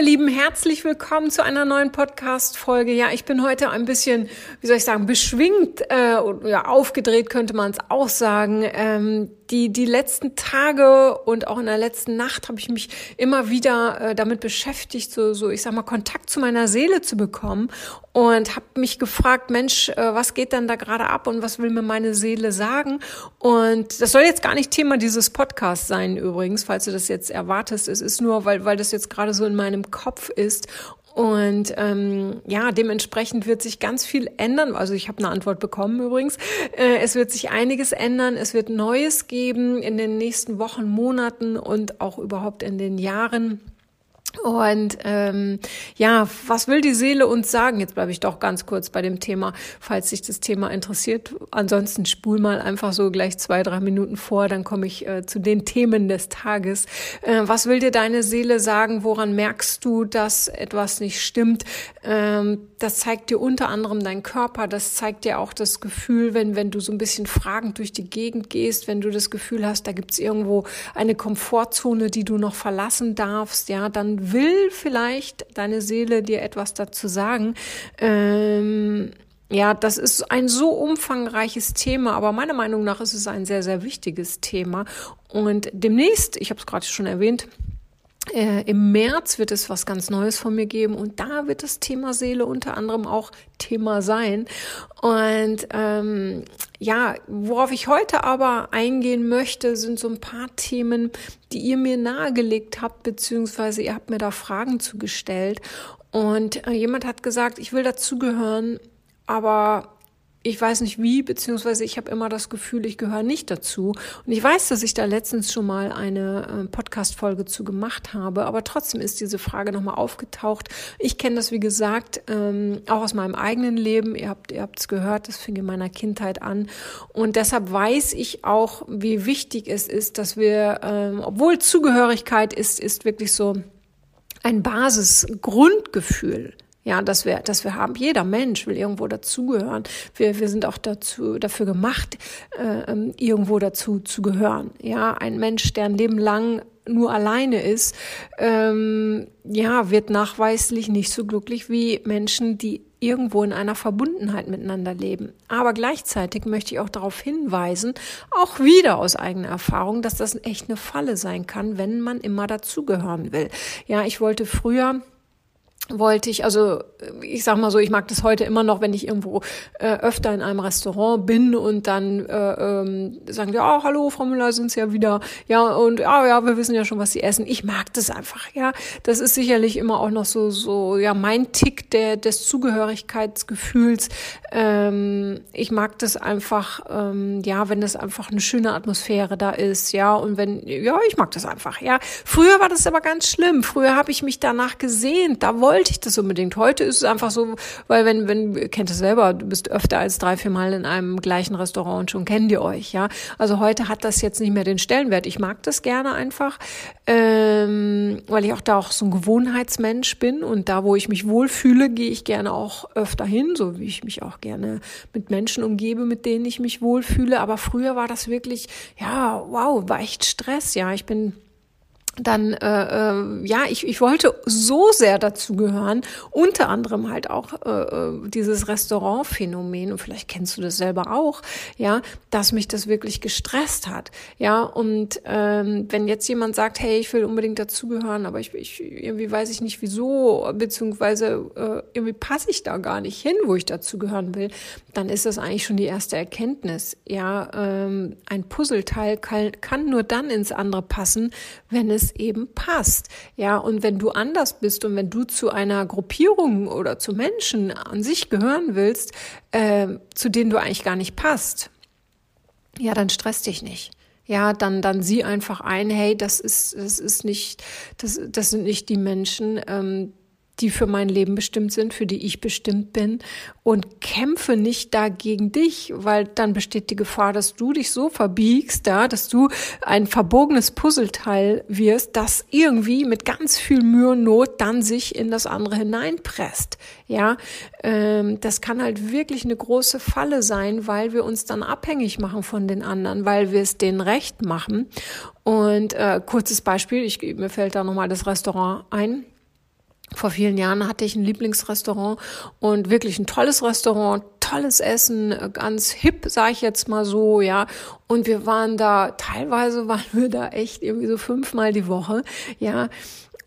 Ihr Lieben, herzlich willkommen zu einer neuen Podcast-Folge. Ja, ich bin heute ein bisschen, wie soll ich sagen, beschwingt, äh, ja, aufgedreht könnte man es auch sagen. Ähm, die, die letzten Tage und auch in der letzten Nacht habe ich mich immer wieder äh, damit beschäftigt, so, so, ich sag mal, Kontakt zu meiner Seele zu bekommen und habe mich gefragt, Mensch, äh, was geht denn da gerade ab und was will mir meine Seele sagen? Und das soll jetzt gar nicht Thema dieses Podcasts sein übrigens, falls du das jetzt erwartest. Es ist nur, weil, weil das jetzt gerade so in meinem Kopf ist und ähm, ja, dementsprechend wird sich ganz viel ändern. Also ich habe eine Antwort bekommen übrigens. Äh, es wird sich einiges ändern. Es wird Neues geben in den nächsten Wochen, Monaten und auch überhaupt in den Jahren. Und ähm, ja, was will die Seele uns sagen? Jetzt bleibe ich doch ganz kurz bei dem Thema, falls sich das Thema interessiert. Ansonsten spul mal einfach so gleich zwei, drei Minuten vor, dann komme ich äh, zu den Themen des Tages. Äh, was will dir deine Seele sagen? Woran merkst du, dass etwas nicht stimmt? Ähm, das zeigt dir unter anderem dein Körper, das zeigt dir auch das Gefühl, wenn, wenn du so ein bisschen fragend durch die Gegend gehst, wenn du das Gefühl hast, da gibt's irgendwo eine Komfortzone, die du noch verlassen darfst, ja, dann will vielleicht deine Seele dir etwas dazu sagen. Ähm, ja, das ist ein so umfangreiches Thema, aber meiner Meinung nach ist es ein sehr, sehr wichtiges Thema. Und demnächst, ich habe es gerade schon erwähnt, äh, Im März wird es was ganz Neues von mir geben und da wird das Thema Seele unter anderem auch Thema sein. Und ähm, ja, worauf ich heute aber eingehen möchte, sind so ein paar Themen, die ihr mir nahegelegt habt, beziehungsweise ihr habt mir da Fragen zugestellt. Und äh, jemand hat gesagt, ich will dazugehören, aber ich weiß nicht wie, beziehungsweise ich habe immer das Gefühl, ich gehöre nicht dazu. Und ich weiß, dass ich da letztens schon mal eine äh, Podcast-Folge zu gemacht habe, aber trotzdem ist diese Frage nochmal aufgetaucht. Ich kenne das, wie gesagt, ähm, auch aus meinem eigenen Leben. Ihr habt ihr habt es gehört, das fing in meiner Kindheit an. Und deshalb weiß ich auch, wie wichtig es ist, dass wir, ähm, obwohl Zugehörigkeit ist, ist wirklich so ein Basisgrundgefühl ja, dass wir, dass wir haben. Jeder Mensch will irgendwo dazugehören. Wir, wir sind auch dazu, dafür gemacht, äh, ähm, irgendwo dazu zu gehören. Ja, ein Mensch, der ein Leben lang nur alleine ist, ähm, ja, wird nachweislich nicht so glücklich wie Menschen, die irgendwo in einer Verbundenheit miteinander leben. Aber gleichzeitig möchte ich auch darauf hinweisen, auch wieder aus eigener Erfahrung, dass das echt eine Falle sein kann, wenn man immer dazugehören will. Ja, ich wollte früher wollte ich, also ich sag mal so, ich mag das heute immer noch, wenn ich irgendwo äh, öfter in einem Restaurant bin und dann äh, ähm, sagen die, oh, hallo, Frau Müller, sind's ja wieder, ja, und ja, ja, wir wissen ja schon, was Sie essen. Ich mag das einfach, ja. Das ist sicherlich immer auch noch so, so, ja, mein Tick der, des Zugehörigkeitsgefühls. Ähm, ich mag das einfach, ähm, ja, wenn das einfach eine schöne Atmosphäre da ist, ja, und wenn, ja, ich mag das einfach, ja. Früher war das aber ganz schlimm. Früher habe ich mich danach gesehnt, da wollte wollte ich das unbedingt. Heute ist es einfach so, weil wenn, wenn, kennt es selber, du bist öfter als drei, vier Mal in einem gleichen Restaurant und schon kennt ihr euch, ja. Also heute hat das jetzt nicht mehr den Stellenwert. Ich mag das gerne einfach, ähm, weil ich auch da auch so ein Gewohnheitsmensch bin und da, wo ich mich wohlfühle, gehe ich gerne auch öfter hin, so wie ich mich auch gerne mit Menschen umgebe, mit denen ich mich wohlfühle. Aber früher war das wirklich, ja, wow, war echt Stress, ja. Ich bin dann äh, äh, ja, ich, ich wollte so sehr dazugehören, unter anderem halt auch äh, äh, dieses Restaurantphänomen und vielleicht kennst du das selber auch, ja, dass mich das wirklich gestresst hat, ja und ähm, wenn jetzt jemand sagt, hey, ich will unbedingt dazugehören, aber ich, ich irgendwie weiß ich nicht wieso, beziehungsweise äh, irgendwie passe ich da gar nicht hin, wo ich dazugehören will, dann ist das eigentlich schon die erste Erkenntnis, ja, ähm, ein Puzzleteil kann, kann nur dann ins andere passen, wenn es eben passt. Ja, und wenn du anders bist und wenn du zu einer Gruppierung oder zu Menschen an sich gehören willst, äh, zu denen du eigentlich gar nicht passt, ja, dann stress dich nicht ja, dann, dann sieh einfach ein, hey, das ist, das ist nicht, das, das sind nicht die Menschen, ähm, die für mein Leben bestimmt sind, für die ich bestimmt bin und kämpfe nicht dagegen dich, weil dann besteht die Gefahr, dass du dich so verbiegst, da, dass du ein verbogenes Puzzleteil wirst, das irgendwie mit ganz viel Mühe und Not dann sich in das andere hineinpresst. Ja, ähm, das kann halt wirklich eine große Falle sein, weil wir uns dann abhängig machen von den anderen, weil wir es denen recht machen. Und äh, kurzes Beispiel, ich, mir fällt da nochmal das Restaurant ein vor vielen Jahren hatte ich ein Lieblingsrestaurant und wirklich ein tolles Restaurant, tolles Essen, ganz hip, sage ich jetzt mal so, ja. Und wir waren da, teilweise waren wir da echt irgendwie so fünfmal die Woche, ja.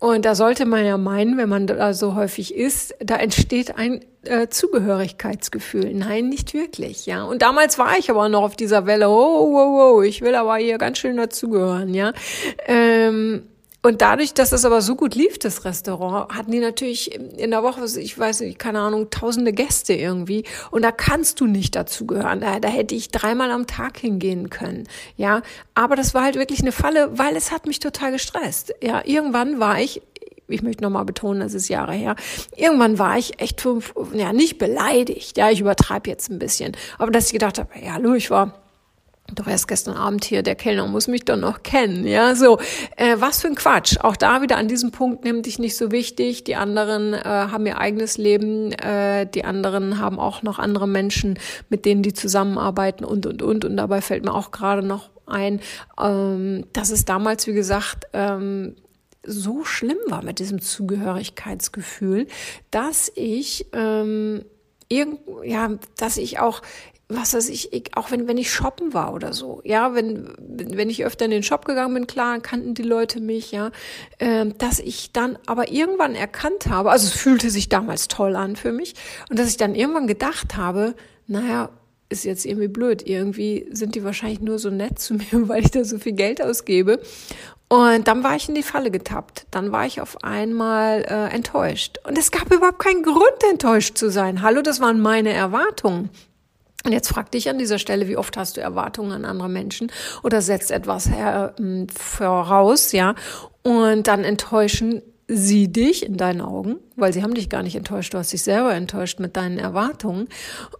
Und da sollte man ja meinen, wenn man da so häufig ist, da entsteht ein äh, Zugehörigkeitsgefühl. Nein, nicht wirklich, ja. Und damals war ich aber noch auf dieser Welle, oh, oh, oh, ich will aber hier ganz schön dazugehören, ja. Ähm, und dadurch, dass es aber so gut lief, das Restaurant, hatten die natürlich in der Woche, ich weiß nicht, keine Ahnung, tausende Gäste irgendwie. Und da kannst du nicht dazugehören. Da, da hätte ich dreimal am Tag hingehen können. Ja, aber das war halt wirklich eine Falle, weil es hat mich total gestresst. Ja, irgendwann war ich ich möchte nochmal betonen, das ist Jahre her. Irgendwann war ich echt fünf, ja, nicht beleidigt. Ja, ich übertreibe jetzt ein bisschen. Aber dass ich gedacht habe, ja, hallo, ich war doch erst gestern Abend hier, der Kellner muss mich doch noch kennen, ja, so, äh, was für ein Quatsch. Auch da wieder an diesem Punkt nimm dich nicht so wichtig. Die anderen äh, haben ihr eigenes Leben, äh, die anderen haben auch noch andere Menschen, mit denen die zusammenarbeiten und, und, und. Und dabei fällt mir auch gerade noch ein, ähm, dass es damals, wie gesagt, ähm, so schlimm war mit diesem Zugehörigkeitsgefühl, dass ich ähm, irgend, ja, dass ich auch was weiß ich, ich, auch wenn, wenn ich shoppen war oder so, ja, wenn, wenn ich öfter in den Shop gegangen bin, klar, kannten die Leute mich, ja, äh, dass ich dann aber irgendwann erkannt habe, also es fühlte sich damals toll an für mich, und dass ich dann irgendwann gedacht habe, naja, ist jetzt irgendwie blöd, irgendwie sind die wahrscheinlich nur so nett zu mir, weil ich da so viel Geld ausgebe. Und dann war ich in die Falle getappt. Dann war ich auf einmal äh, enttäuscht. Und es gab überhaupt keinen Grund, enttäuscht zu sein. Hallo, das waren meine Erwartungen. Und jetzt frag dich an dieser Stelle, wie oft hast du Erwartungen an andere Menschen? Oder setzt etwas her, äh, voraus, ja, und dann enttäuschen sie dich in deinen Augen, weil sie haben dich gar nicht enttäuscht, du hast dich selber enttäuscht mit deinen Erwartungen.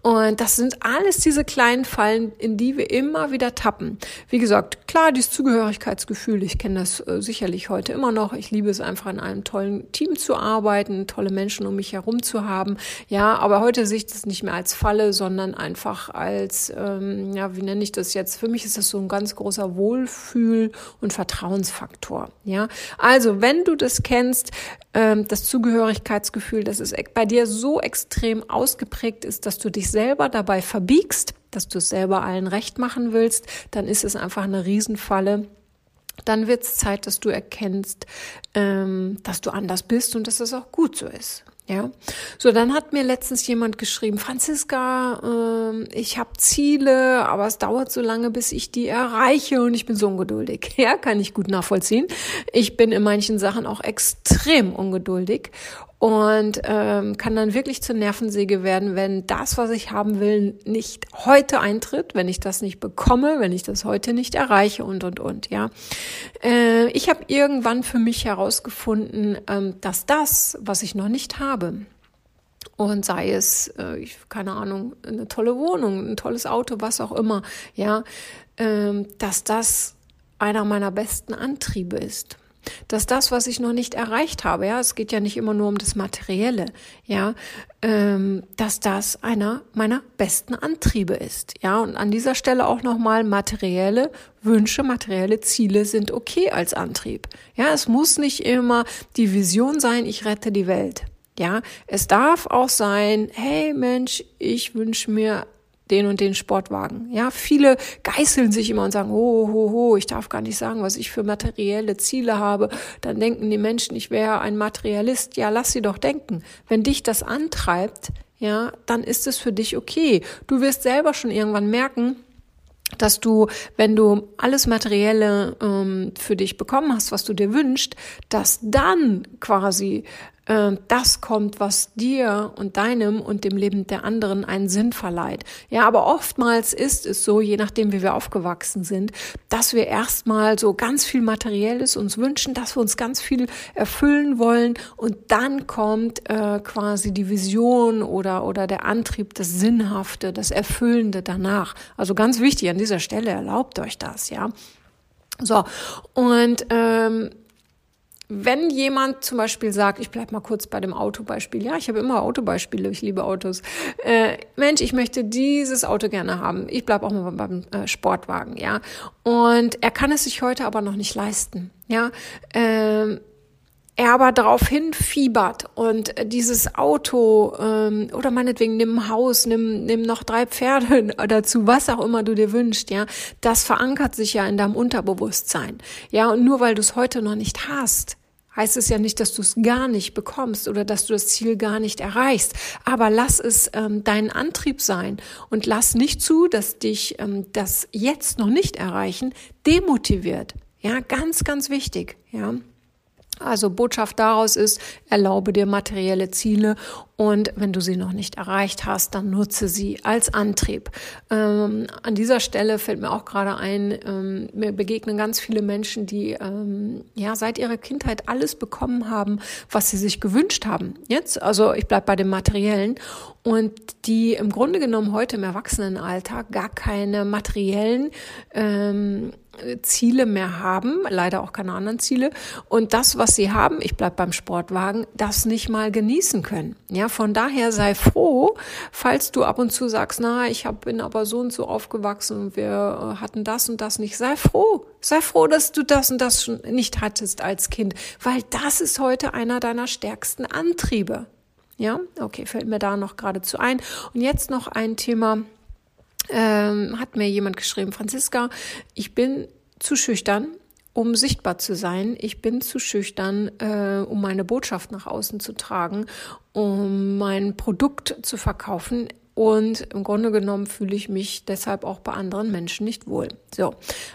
Und das sind alles diese kleinen Fallen, in die wir immer wieder tappen. Wie gesagt, klar, dieses Zugehörigkeitsgefühl, ich kenne das äh, sicherlich heute immer noch. Ich liebe es einfach in einem tollen Team zu arbeiten, tolle Menschen um mich herum zu haben. Ja, aber heute sehe ich das nicht mehr als Falle, sondern einfach als, ähm, ja, wie nenne ich das jetzt? Für mich ist das so ein ganz großer Wohlfühl- und Vertrauensfaktor. Ja, also wenn du das kennst, ähm, das Zugehörigkeitsgefühl, dass es bei dir so extrem ausgeprägt ist, dass du dich selber dabei verbiegst, dass du es selber allen recht machen willst, dann ist es einfach eine Riesenfalle. Dann wird es Zeit, dass du erkennst, ähm, dass du anders bist und dass es auch gut so ist. Ja, so dann hat mir letztens jemand geschrieben, Franziska, äh, ich habe Ziele, aber es dauert so lange, bis ich die erreiche und ich bin so ungeduldig. Ja, kann ich gut nachvollziehen. Ich bin in manchen Sachen auch extrem ungeduldig und ähm, kann dann wirklich zur Nervensäge werden, wenn das, was ich haben will, nicht heute eintritt, wenn ich das nicht bekomme, wenn ich das heute nicht erreiche und und und. Ja, äh, ich habe irgendwann für mich herausgefunden, ähm, dass das, was ich noch nicht habe, und sei es, äh, ich, keine Ahnung, eine tolle Wohnung, ein tolles Auto, was auch immer, ja, ähm, dass das einer meiner besten Antriebe ist dass das, was ich noch nicht erreicht habe, ja, es geht ja nicht immer nur um das Materielle, ja, ähm, dass das einer meiner besten Antriebe ist, ja, und an dieser Stelle auch nochmal materielle Wünsche, materielle Ziele sind okay als Antrieb, ja, es muss nicht immer die Vision sein, ich rette die Welt, ja, es darf auch sein, hey Mensch, ich wünsche mir den und den Sportwagen. Ja, viele geißeln sich immer und sagen, ho, ho, ho, ich darf gar nicht sagen, was ich für materielle Ziele habe. Dann denken die Menschen, ich wäre ein Materialist. Ja, lass sie doch denken. Wenn dich das antreibt, ja, dann ist es für dich okay. Du wirst selber schon irgendwann merken, dass du, wenn du alles Materielle ähm, für dich bekommen hast, was du dir wünschst, dass dann quasi äh, das kommt, was dir und deinem und dem Leben der anderen einen Sinn verleiht. Ja, aber oftmals ist es so, je nachdem, wie wir aufgewachsen sind, dass wir erstmal so ganz viel Materielles uns wünschen, dass wir uns ganz viel erfüllen wollen und dann kommt äh, quasi die Vision oder, oder der Antrieb, das Sinnhafte, das Erfüllende danach. Also ganz wichtig an dieser Stelle, erlaubt euch das, ja. So, und ähm, wenn jemand zum Beispiel sagt, ich bleib mal kurz bei dem Autobeispiel, ja, ich habe immer Autobeispiele, ich liebe Autos. Äh, Mensch, ich möchte dieses Auto gerne haben. Ich bleib auch mal beim äh, Sportwagen, ja. Und er kann es sich heute aber noch nicht leisten, ja. Ähm, er aber darauf hinfiebert und dieses Auto ähm, oder meinetwegen nimm ein Haus, nimm, nimm noch drei Pferde dazu, was auch immer du dir wünschst, ja, das verankert sich ja in deinem Unterbewusstsein. Ja, und nur weil du es heute noch nicht hast, heißt es ja nicht, dass du es gar nicht bekommst oder dass du das Ziel gar nicht erreichst. Aber lass es ähm, dein Antrieb sein und lass nicht zu, dass dich ähm, das jetzt noch nicht erreichen demotiviert. Ja, ganz, ganz wichtig. Ja. Also Botschaft daraus ist, erlaube dir materielle Ziele und wenn du sie noch nicht erreicht hast, dann nutze sie als Antrieb. Ähm, an dieser Stelle fällt mir auch gerade ein, ähm, mir begegnen ganz viele Menschen, die ähm, ja seit ihrer Kindheit alles bekommen haben, was sie sich gewünscht haben. Jetzt, also ich bleib bei dem Materiellen und die im Grunde genommen heute im Erwachsenenalter gar keine materiellen ähm, Ziele mehr haben, leider auch keine anderen Ziele und das, was sie haben, ich bleib beim Sportwagen, das nicht mal genießen können. Ja, von daher sei froh, falls du ab und zu sagst, na, ich hab, bin aber so und so aufgewachsen und wir äh, hatten das und das nicht. Sei froh. Sei froh, dass du das und das schon nicht hattest als Kind, weil das ist heute einer deiner stärksten Antriebe. Ja, okay, fällt mir da noch geradezu ein. Und jetzt noch ein Thema, ähm, hat mir jemand geschrieben, Franziska, ich bin zu schüchtern, um sichtbar zu sein. Ich bin zu schüchtern, äh, um meine Botschaft nach außen zu tragen, um mein Produkt zu verkaufen. Und im Grunde genommen fühle ich mich deshalb auch bei anderen Menschen nicht wohl. So.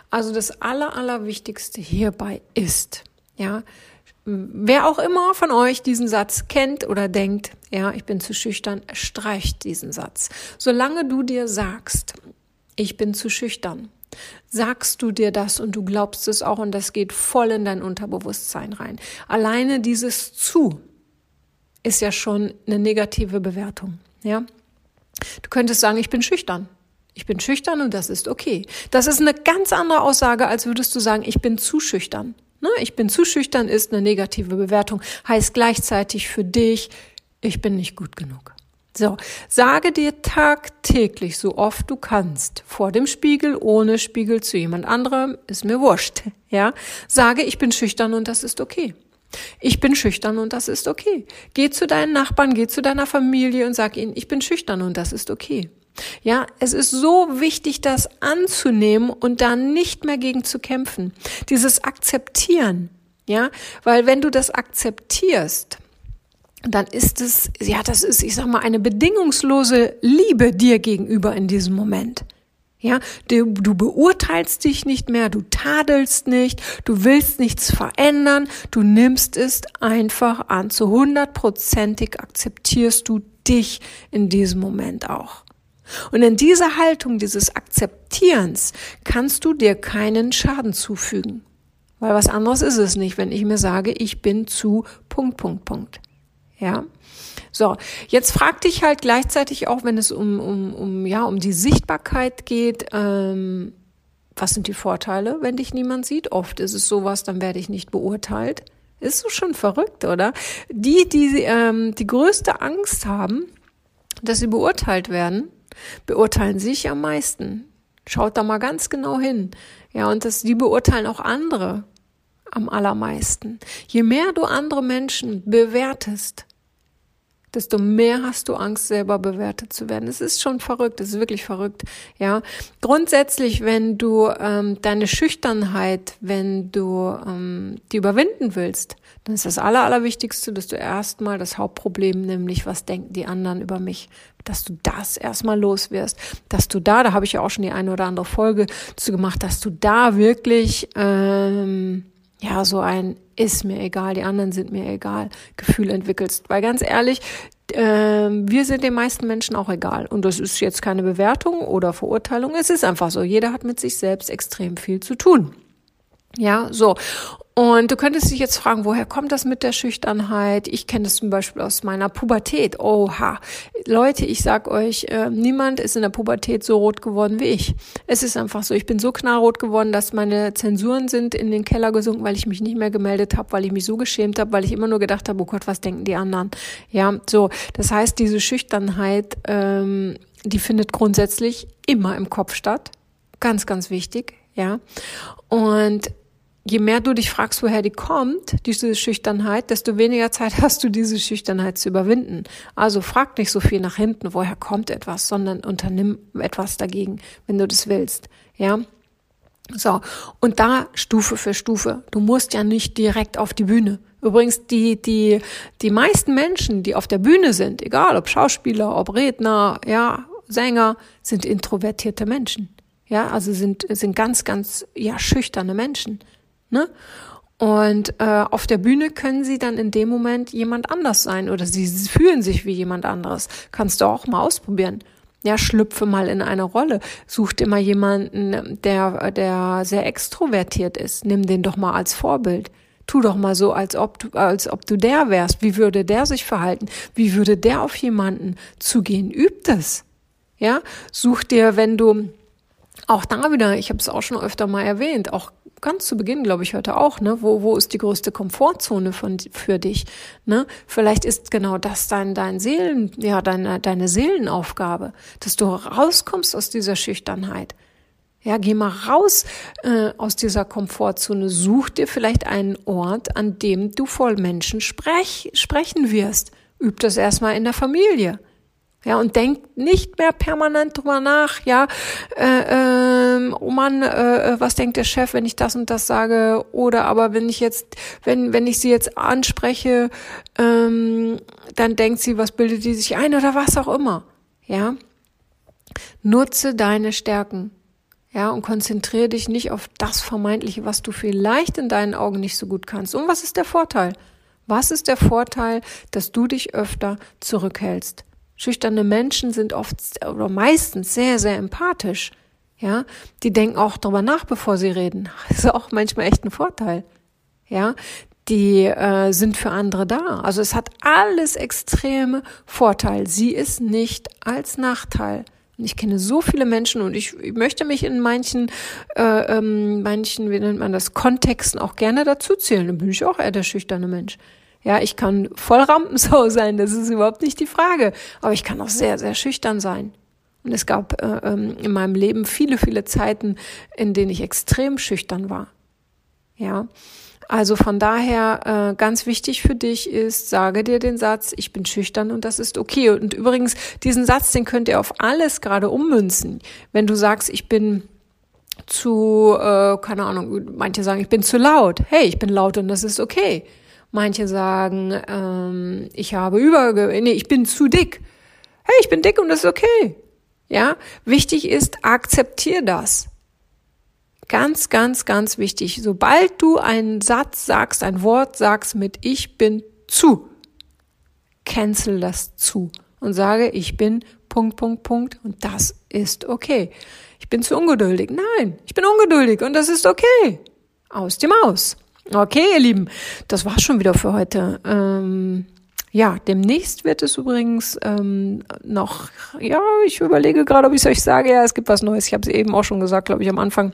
Also das aller, allerwichtigste hierbei ist, ja, wer auch immer von euch diesen Satz kennt oder denkt, ja, ich bin zu schüchtern, streicht diesen Satz. Solange du dir sagst, ich bin zu schüchtern, sagst du dir das und du glaubst es auch und das geht voll in dein Unterbewusstsein rein. Alleine dieses zu ist ja schon eine negative Bewertung, ja? Du könntest sagen, ich bin schüchtern. Ich bin schüchtern und das ist okay. Das ist eine ganz andere Aussage, als würdest du sagen, ich bin zu schüchtern. Ne? Ich bin zu schüchtern ist eine negative Bewertung, heißt gleichzeitig für dich, ich bin nicht gut genug. So, sage dir tagtäglich, so oft du kannst, vor dem Spiegel, ohne Spiegel zu jemand anderem, ist mir wurscht, ja. Sage, ich bin schüchtern und das ist okay. Ich bin schüchtern und das ist okay. Geh zu deinen Nachbarn, geh zu deiner Familie und sag ihnen, ich bin schüchtern und das ist okay. Ja, es ist so wichtig, das anzunehmen und da nicht mehr gegen zu kämpfen. Dieses Akzeptieren, ja, weil wenn du das akzeptierst, dann ist es, ja, das ist, ich sag mal, eine bedingungslose Liebe dir gegenüber in diesem Moment. Ja, du, du beurteilst dich nicht mehr, du tadelst nicht, du willst nichts verändern, du nimmst es einfach an. Zu hundertprozentig akzeptierst du dich in diesem Moment auch. Und in dieser Haltung dieses Akzeptierens kannst du dir keinen Schaden zufügen. Weil was anderes ist es nicht, wenn ich mir sage, ich bin zu Punkt, Punkt, Punkt. Ja. So, jetzt frag dich halt gleichzeitig auch, wenn es um, um, um, ja, um die Sichtbarkeit geht, ähm, was sind die Vorteile, wenn dich niemand sieht? Oft ist es sowas, dann werde ich nicht beurteilt. Ist so schon verrückt, oder? Die, die ähm, die größte Angst haben, dass sie beurteilt werden, beurteilen sich am meisten. Schaut da mal ganz genau hin. Ja, und das, die beurteilen auch andere am allermeisten. Je mehr du andere Menschen bewertest, desto mehr hast du Angst, selber bewertet zu werden. Es ist schon verrückt, es ist wirklich verrückt. Ja, grundsätzlich, wenn du ähm, deine Schüchternheit, wenn du ähm, die überwinden willst, dann ist das Aller, Allerwichtigste, dass du erstmal das Hauptproblem, nämlich was denken die anderen über mich, dass du das erstmal los wirst, dass du da, da habe ich ja auch schon die eine oder andere Folge zu gemacht, dass du da wirklich ähm, ja so ein ist mir egal, die anderen sind mir egal, Gefühl entwickelst. Weil ganz ehrlich, äh, wir sind den meisten Menschen auch egal. Und das ist jetzt keine Bewertung oder Verurteilung. Es ist einfach so. Jeder hat mit sich selbst extrem viel zu tun. Ja, so. Und du könntest dich jetzt fragen, woher kommt das mit der Schüchternheit? Ich kenne das zum Beispiel aus meiner Pubertät. Oha. Leute, ich sag euch, äh, niemand ist in der Pubertät so rot geworden wie ich. Es ist einfach so. Ich bin so knallrot geworden, dass meine Zensuren sind in den Keller gesunken, weil ich mich nicht mehr gemeldet habe, weil ich mich so geschämt habe, weil ich immer nur gedacht habe, oh Gott, was denken die anderen? Ja, so. Das heißt, diese Schüchternheit, ähm, die findet grundsätzlich immer im Kopf statt. Ganz, ganz wichtig. Ja. Und je mehr du dich fragst, woher die kommt, diese Schüchternheit, desto weniger Zeit hast du, diese Schüchternheit zu überwinden. Also frag nicht so viel nach hinten, woher kommt etwas, sondern unternimm etwas dagegen, wenn du das willst. Ja. So. Und da Stufe für Stufe. Du musst ja nicht direkt auf die Bühne. Übrigens, die, die, die meisten Menschen, die auf der Bühne sind, egal ob Schauspieler, ob Redner, ja, Sänger, sind introvertierte Menschen. Ja, also sind, sind ganz, ganz, ja, schüchterne Menschen. Ne? Und äh, auf der Bühne können sie dann in dem Moment jemand anders sein oder sie fühlen sich wie jemand anderes. Kannst du auch mal ausprobieren. Ja, schlüpfe mal in eine Rolle. Such dir mal jemanden, der, der sehr extrovertiert ist. Nimm den doch mal als Vorbild. Tu doch mal so, als ob du, als ob du der wärst. Wie würde der sich verhalten? Wie würde der auf jemanden zugehen? Üb das. Ja, such dir, wenn du auch da wieder, ich habe es auch schon öfter mal erwähnt, auch ganz zu Beginn, glaube ich, heute auch, ne? Wo, wo ist die größte Komfortzone von, für dich? Ne? Vielleicht ist genau das dein, dein Seelen, ja, deine, deine Seelenaufgabe, dass du rauskommst aus dieser Schüchternheit. Ja, geh mal raus äh, aus dieser Komfortzone. Such dir vielleicht einen Ort, an dem du voll Menschen sprech, sprechen wirst. Üb das erstmal in der Familie. Ja, und denkt nicht mehr permanent drüber nach, ja, äh, äh, oh Mann, äh, äh, was denkt der Chef, wenn ich das und das sage? Oder aber wenn ich jetzt, wenn, wenn ich sie jetzt anspreche, ähm, dann denkt sie, was bildet die sich ein oder was auch immer. Ja. Nutze deine Stärken. Ja, und konzentriere dich nicht auf das Vermeintliche, was du vielleicht in deinen Augen nicht so gut kannst. Und was ist der Vorteil? Was ist der Vorteil, dass du dich öfter zurückhältst? Schüchterne Menschen sind oft oder meistens sehr, sehr empathisch. Ja, die denken auch darüber nach, bevor sie reden. Das ist auch manchmal echt ein Vorteil. Ja, die äh, sind für andere da. Also es hat alles extreme Vorteil. Sie ist nicht als Nachteil. Und ich kenne so viele Menschen und ich, ich möchte mich in manchen, äh, ähm, manchen, wie nennt man das, Kontexten auch gerne dazu zählen. Dann bin ich auch eher der schüchterne Mensch. Ja, ich kann voll Rampensau sein, das ist überhaupt nicht die Frage. Aber ich kann auch sehr, sehr schüchtern sein. Und es gab äh, ähm, in meinem Leben viele, viele Zeiten, in denen ich extrem schüchtern war. Ja, also von daher äh, ganz wichtig für dich ist, sage dir den Satz, ich bin schüchtern und das ist okay. Und übrigens, diesen Satz, den könnt ihr auf alles gerade ummünzen. Wenn du sagst, ich bin zu, äh, keine Ahnung, manche sagen, ich bin zu laut. Hey, ich bin laut und das ist okay. Manche sagen, ähm, ich habe über, nee, ich bin zu dick. Hey, ich bin dick und das ist okay. Ja, wichtig ist, akzeptier das. Ganz, ganz, ganz wichtig. Sobald du einen Satz sagst, ein Wort sagst mit ich bin zu, cancel das zu und sage, ich bin Punkt, Punkt, Punkt und das ist okay. Ich bin zu ungeduldig. Nein, ich bin ungeduldig und das ist okay. Aus dem Aus. Okay, ihr Lieben, das war's schon wieder für heute. Ähm, ja, demnächst wird es übrigens ähm, noch, ja, ich überlege gerade, ob ich es euch sage, ja, es gibt was Neues. Ich habe es eben auch schon gesagt, glaube ich, am Anfang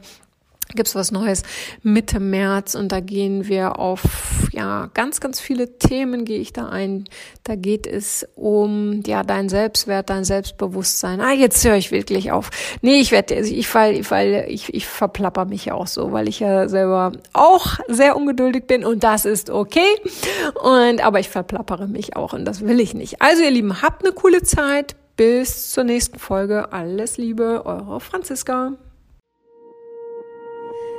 gibt's was Neues Mitte März und da gehen wir auf ja ganz ganz viele Themen gehe ich da ein. Da geht es um ja dein Selbstwert, dein Selbstbewusstsein. Ah, jetzt höre ich wirklich auf. Nee, ich werde ich fall weil ich ich verplapper mich ja auch so, weil ich ja selber auch sehr ungeduldig bin und das ist okay. Und aber ich verplappere mich auch und das will ich nicht. Also ihr Lieben, habt eine coole Zeit. Bis zur nächsten Folge. Alles Liebe, eure Franziska.